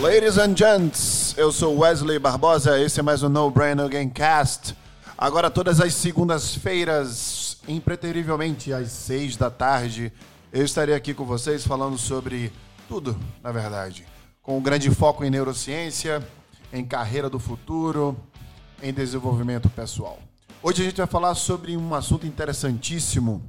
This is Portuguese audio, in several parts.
Ladies and gents, eu sou Wesley Barbosa, esse é mais um No Brain Gamecast. Agora todas as segundas-feiras, impreterivelmente às seis da tarde, eu estarei aqui com vocês falando sobre tudo, na verdade. Com um grande foco em neurociência, em carreira do futuro, em desenvolvimento pessoal. Hoje a gente vai falar sobre um assunto interessantíssimo.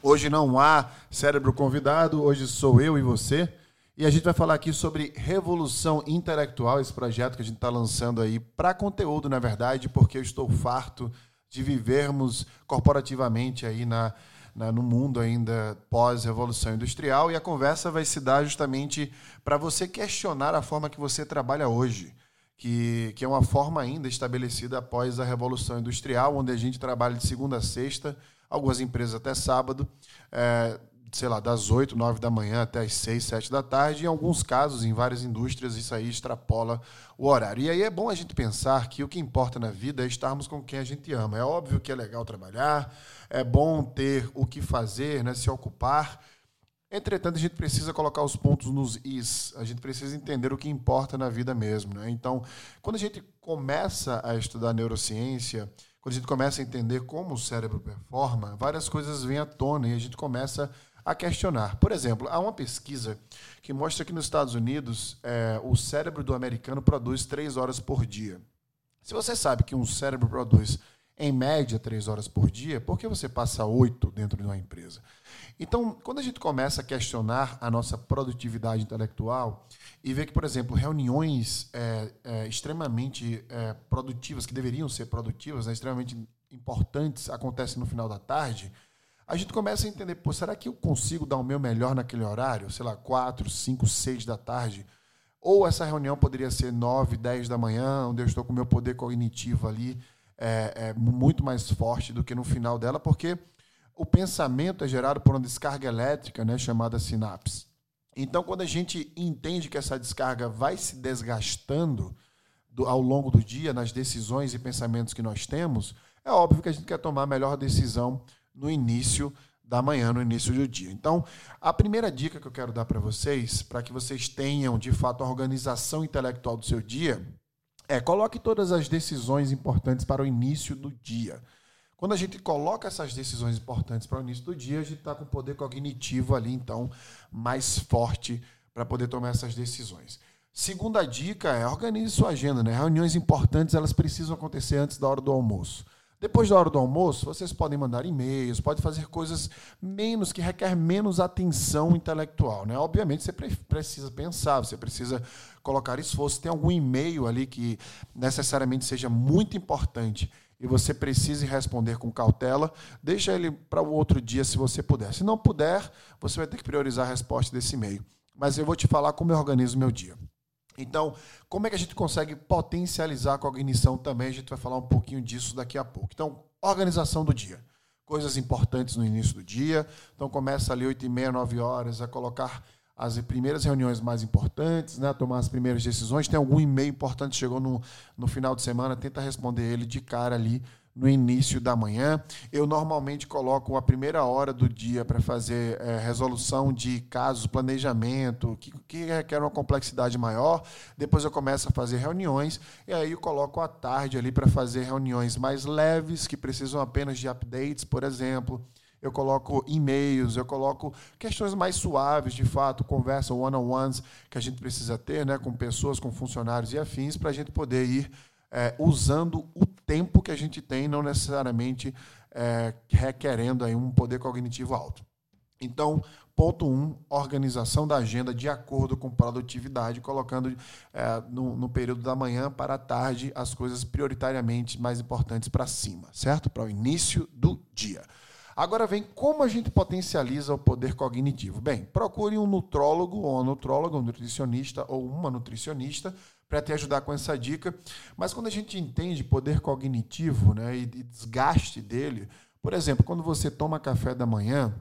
Hoje não há cérebro convidado, hoje sou eu e você. E a gente vai falar aqui sobre revolução intelectual, esse projeto que a gente está lançando aí para conteúdo, na verdade, porque eu estou farto de vivermos corporativamente aí na, na no mundo ainda pós-revolução industrial. E a conversa vai se dar justamente para você questionar a forma que você trabalha hoje que, que é uma forma ainda estabelecida após a Revolução Industrial, onde a gente trabalha de segunda a sexta, algumas empresas até sábado, é, sei lá, das 8, 9 da manhã até as 6, 7 da tarde. Em alguns casos, em várias indústrias, isso aí extrapola o horário. E aí é bom a gente pensar que o que importa na vida é estarmos com quem a gente ama. É óbvio que é legal trabalhar, é bom ter o que fazer, né, se ocupar, Entretanto, a gente precisa colocar os pontos nos is, a gente precisa entender o que importa na vida mesmo. Né? Então, quando a gente começa a estudar neurociência, quando a gente começa a entender como o cérebro performa, várias coisas vêm à tona e a gente começa a questionar. Por exemplo, há uma pesquisa que mostra que nos Estados Unidos é, o cérebro do americano produz três horas por dia. Se você sabe que um cérebro produz em média três horas por dia, por que você passa oito dentro de uma empresa? Então, quando a gente começa a questionar a nossa produtividade intelectual e vê que, por exemplo, reuniões é, é, extremamente é, produtivas, que deveriam ser produtivas, né, extremamente importantes, acontecem no final da tarde, a gente começa a entender, pô, será que eu consigo dar o meu melhor naquele horário? Sei lá, quatro, cinco, seis da tarde? Ou essa reunião poderia ser nove, dez da manhã, onde eu estou com o meu poder cognitivo ali é, é muito mais forte do que no final dela, porque o pensamento é gerado por uma descarga elétrica, né, chamada sinapse. Então, quando a gente entende que essa descarga vai se desgastando do, ao longo do dia, nas decisões e pensamentos que nós temos, é óbvio que a gente quer tomar a melhor decisão no início da manhã, no início do dia. Então, a primeira dica que eu quero dar para vocês, para que vocês tenham de fato a organização intelectual do seu dia, é coloque todas as decisões importantes para o início do dia. Quando a gente coloca essas decisões importantes para o início do dia, a gente está com o poder cognitivo ali, então, mais forte para poder tomar essas decisões. Segunda dica é organize sua agenda. Né? Reuniões importantes elas precisam acontecer antes da hora do almoço. Depois da hora do almoço, vocês podem mandar e-mails, podem fazer coisas menos que requer menos atenção intelectual, né? Obviamente você precisa pensar, você precisa colocar esforço. Tem algum e-mail ali que necessariamente seja muito importante e você precise responder com cautela, deixa ele para o outro dia se você puder. Se não puder, você vai ter que priorizar a resposta desse e-mail. Mas eu vou te falar como eu organizo meu dia. Então, como é que a gente consegue potencializar a cognição também? A gente vai falar um pouquinho disso daqui a pouco. Então, organização do dia. Coisas importantes no início do dia. Então, começa ali 8 e meia, 9 horas, a colocar as primeiras reuniões mais importantes, né, tomar as primeiras decisões. Tem algum e-mail importante chegou no, no final de semana, tenta responder ele de cara ali no início da manhã. Eu normalmente coloco a primeira hora do dia para fazer é, resolução de casos, planejamento, que, que requer uma complexidade maior. Depois eu começo a fazer reuniões e aí eu coloco a tarde ali para fazer reuniões mais leves, que precisam apenas de updates, por exemplo eu coloco e-mails, eu coloco questões mais suaves, de fato, conversa one-on-ones que a gente precisa ter né, com pessoas, com funcionários e afins, para a gente poder ir é, usando o tempo que a gente tem, não necessariamente é, requerendo aí um poder cognitivo alto. Então, ponto um, organização da agenda de acordo com produtividade, colocando é, no, no, período da manhã para a tarde as coisas prioritariamente mais importantes para cima, certo? Para o início do dia. Agora vem como a gente potencializa o poder cognitivo. Bem, procure um nutrólogo ou uma nutróloga, um nutricionista ou uma nutricionista para te ajudar com essa dica. Mas quando a gente entende poder cognitivo né, e desgaste dele, por exemplo, quando você toma café da manhã,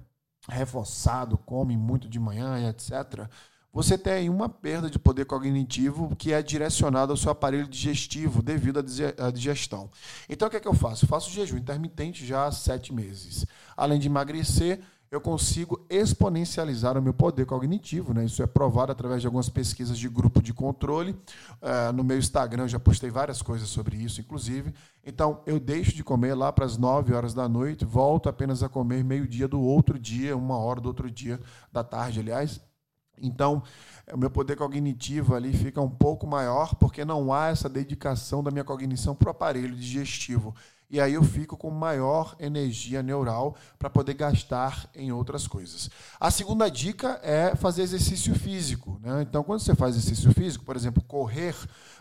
reforçado, come muito de manhã, etc., você tem uma perda de poder cognitivo que é direcionada ao seu aparelho digestivo devido à digestão. Então, o que é que eu faço? Eu faço jejum intermitente já há sete meses. Além de emagrecer, eu consigo exponencializar o meu poder cognitivo. Né? Isso é provado através de algumas pesquisas de grupo de controle. Uh, no meu Instagram eu já postei várias coisas sobre isso, inclusive. Então, eu deixo de comer lá para as 9 horas da noite, volto apenas a comer meio-dia do outro dia, uma hora do outro dia da tarde, aliás. Então, o meu poder cognitivo ali fica um pouco maior, porque não há essa dedicação da minha cognição para o aparelho digestivo e aí eu fico com maior energia neural para poder gastar em outras coisas. A segunda dica é fazer exercício físico. Né? Então, quando você faz exercício físico, por exemplo, correr,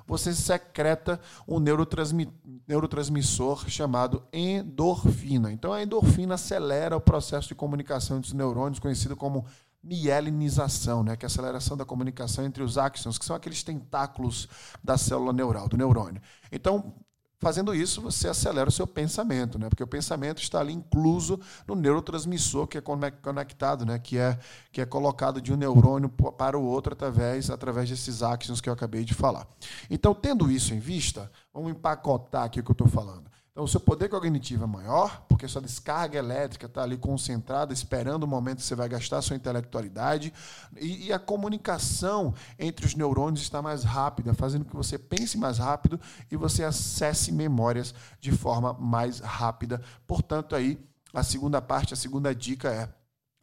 você secreta um neurotransmissor chamado endorfina. Então, a endorfina acelera o processo de comunicação entre os neurônios, conhecido como mielinização, né, que é a aceleração da comunicação entre os axons, que são aqueles tentáculos da célula neural, do neurônio. Então, Fazendo isso, você acelera o seu pensamento, né? porque o pensamento está ali incluso no neurotransmissor que é conectado, né? que, é, que é colocado de um neurônio para o outro através, através desses axons que eu acabei de falar. Então, tendo isso em vista, vamos empacotar aqui o que eu estou falando. Então, o seu poder cognitivo é maior, porque sua descarga elétrica está ali concentrada, esperando o momento que você vai gastar sua intelectualidade. E, e, a comunicação entre os neurônios está mais rápida, fazendo que você pense mais rápido e você acesse memórias de forma mais rápida. Portanto, aí, a segunda parte, a segunda dica é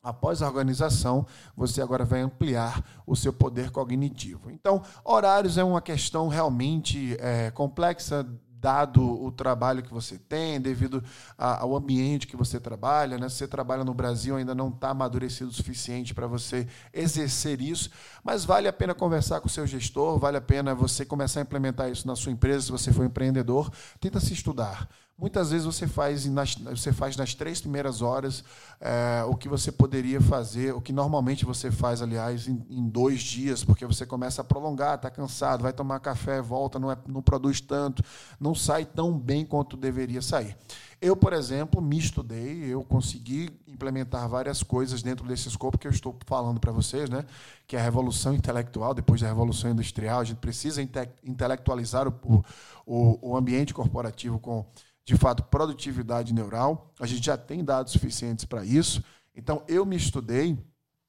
Após a organização, você agora vai ampliar o seu poder cognitivo. Então, horários é uma questão realmente é, complexa dado o trabalho que você tem, devido ao ambiente que você trabalha. Né? Se você trabalha no Brasil, ainda não está amadurecido o suficiente para você exercer isso, mas vale a pena conversar com o seu gestor, vale a pena você começar a implementar isso na sua empresa, se você for empreendedor. Tenta se estudar. Muitas vezes você faz nas, você faz nas três primeiras horas é, o que você poderia fazer, o que normalmente você faz, aliás, em, em dois dias, porque você começa a prolongar, está cansado, vai tomar café, volta, não, é, não produz tanto, não sai tão bem quanto deveria sair. Eu, por exemplo, me estudei, eu consegui implementar várias coisas dentro desse escopo que eu estou falando para vocês, né? que é a revolução intelectual, depois da revolução industrial, a gente precisa inte intelectualizar o, o, o ambiente corporativo com de fato, produtividade neural. A gente já tem dados suficientes para isso. Então, eu me estudei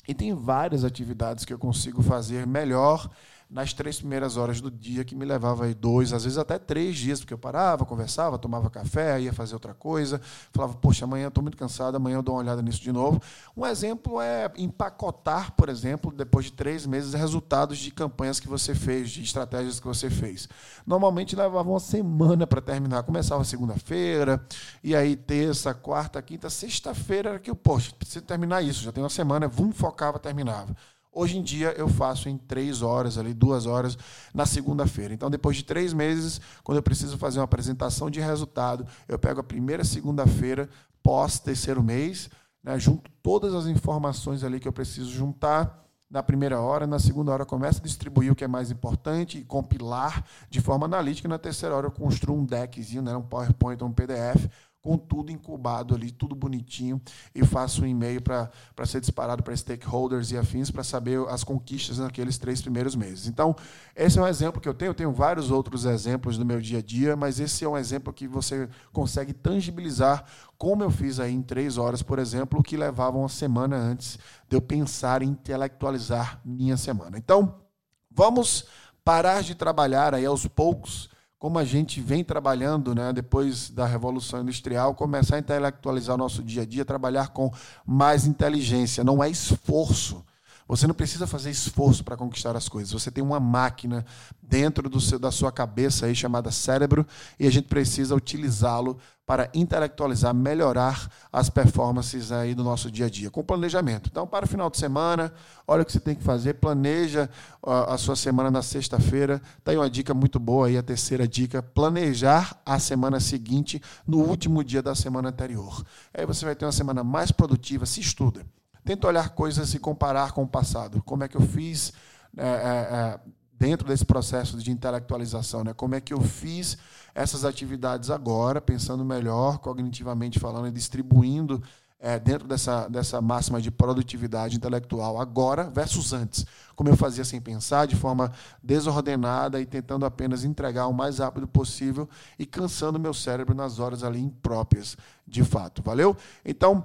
e tem várias atividades que eu consigo fazer melhor nas três primeiras horas do dia, que me levava aí dois, às vezes até três dias, porque eu parava, conversava, tomava café, ia fazer outra coisa, falava, poxa, amanhã estou muito cansado, amanhã eu dou uma olhada nisso de novo. Um exemplo é empacotar, por exemplo, depois de três meses, resultados de campanhas que você fez, de estratégias que você fez. Normalmente levava uma semana para terminar. Começava segunda-feira, e aí terça, quarta, quinta, sexta-feira era que eu, poxa, preciso terminar isso, já tem uma semana, vum, focava, terminava. Hoje em dia eu faço em três horas, ali, duas horas na segunda-feira. Então, depois de três meses, quando eu preciso fazer uma apresentação de resultado, eu pego a primeira segunda-feira, pós terceiro mês, né, junto todas as informações ali que eu preciso juntar na primeira hora, na segunda hora começo a distribuir o que é mais importante e compilar de forma analítica, na terceira hora eu construo um deckzinho, né, um PowerPoint, um PDF, com tudo incubado ali, tudo bonitinho, e faço um e-mail para ser disparado para stakeholders e afins para saber as conquistas naqueles três primeiros meses. Então, esse é um exemplo que eu tenho. Eu tenho vários outros exemplos do meu dia a dia, mas esse é um exemplo que você consegue tangibilizar, como eu fiz aí em três horas, por exemplo, que levava uma semana antes de eu pensar em intelectualizar minha semana. Então, vamos parar de trabalhar aí aos poucos como a gente vem trabalhando né, depois da Revolução Industrial, começar a intelectualizar o nosso dia a dia, trabalhar com mais inteligência. Não é esforço. Você não precisa fazer esforço para conquistar as coisas. Você tem uma máquina dentro do seu, da sua cabeça aí chamada cérebro e a gente precisa utilizá-lo para intelectualizar, melhorar as performances aí do nosso dia a dia, com planejamento. Então, para o final de semana, olha o que você tem que fazer, planeja a sua semana na sexta-feira. Está aí uma dica muito boa aí, a terceira dica, planejar a semana seguinte no último dia da semana anterior. Aí você vai ter uma semana mais produtiva, se estuda. Tenta olhar coisas e comparar com o passado. Como é que eu fiz é, é, é dentro desse processo de intelectualização, né? Como é que eu fiz essas atividades agora, pensando melhor, cognitivamente falando, e distribuindo é, dentro dessa, dessa máxima de produtividade intelectual agora versus antes. Como eu fazia sem pensar, de forma desordenada e tentando apenas entregar o mais rápido possível e cansando meu cérebro nas horas ali impróprias, de fato. Valeu? Então,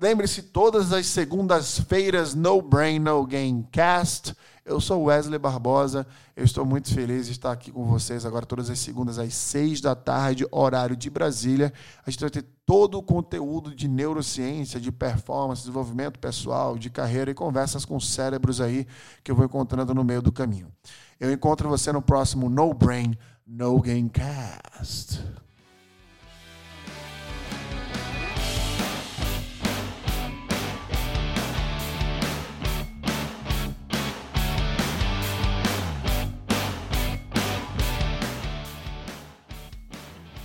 Lembre-se, todas as segundas-feiras, No Brain, No Game Cast. Eu sou Wesley Barbosa, eu estou muito feliz de estar aqui com vocês agora todas as segundas às seis da tarde, horário de Brasília. A gente vai ter todo o conteúdo de neurociência, de performance, desenvolvimento pessoal, de carreira e conversas com cérebros aí que eu vou encontrando no meio do caminho. Eu encontro você no próximo No Brain, No Game Cast.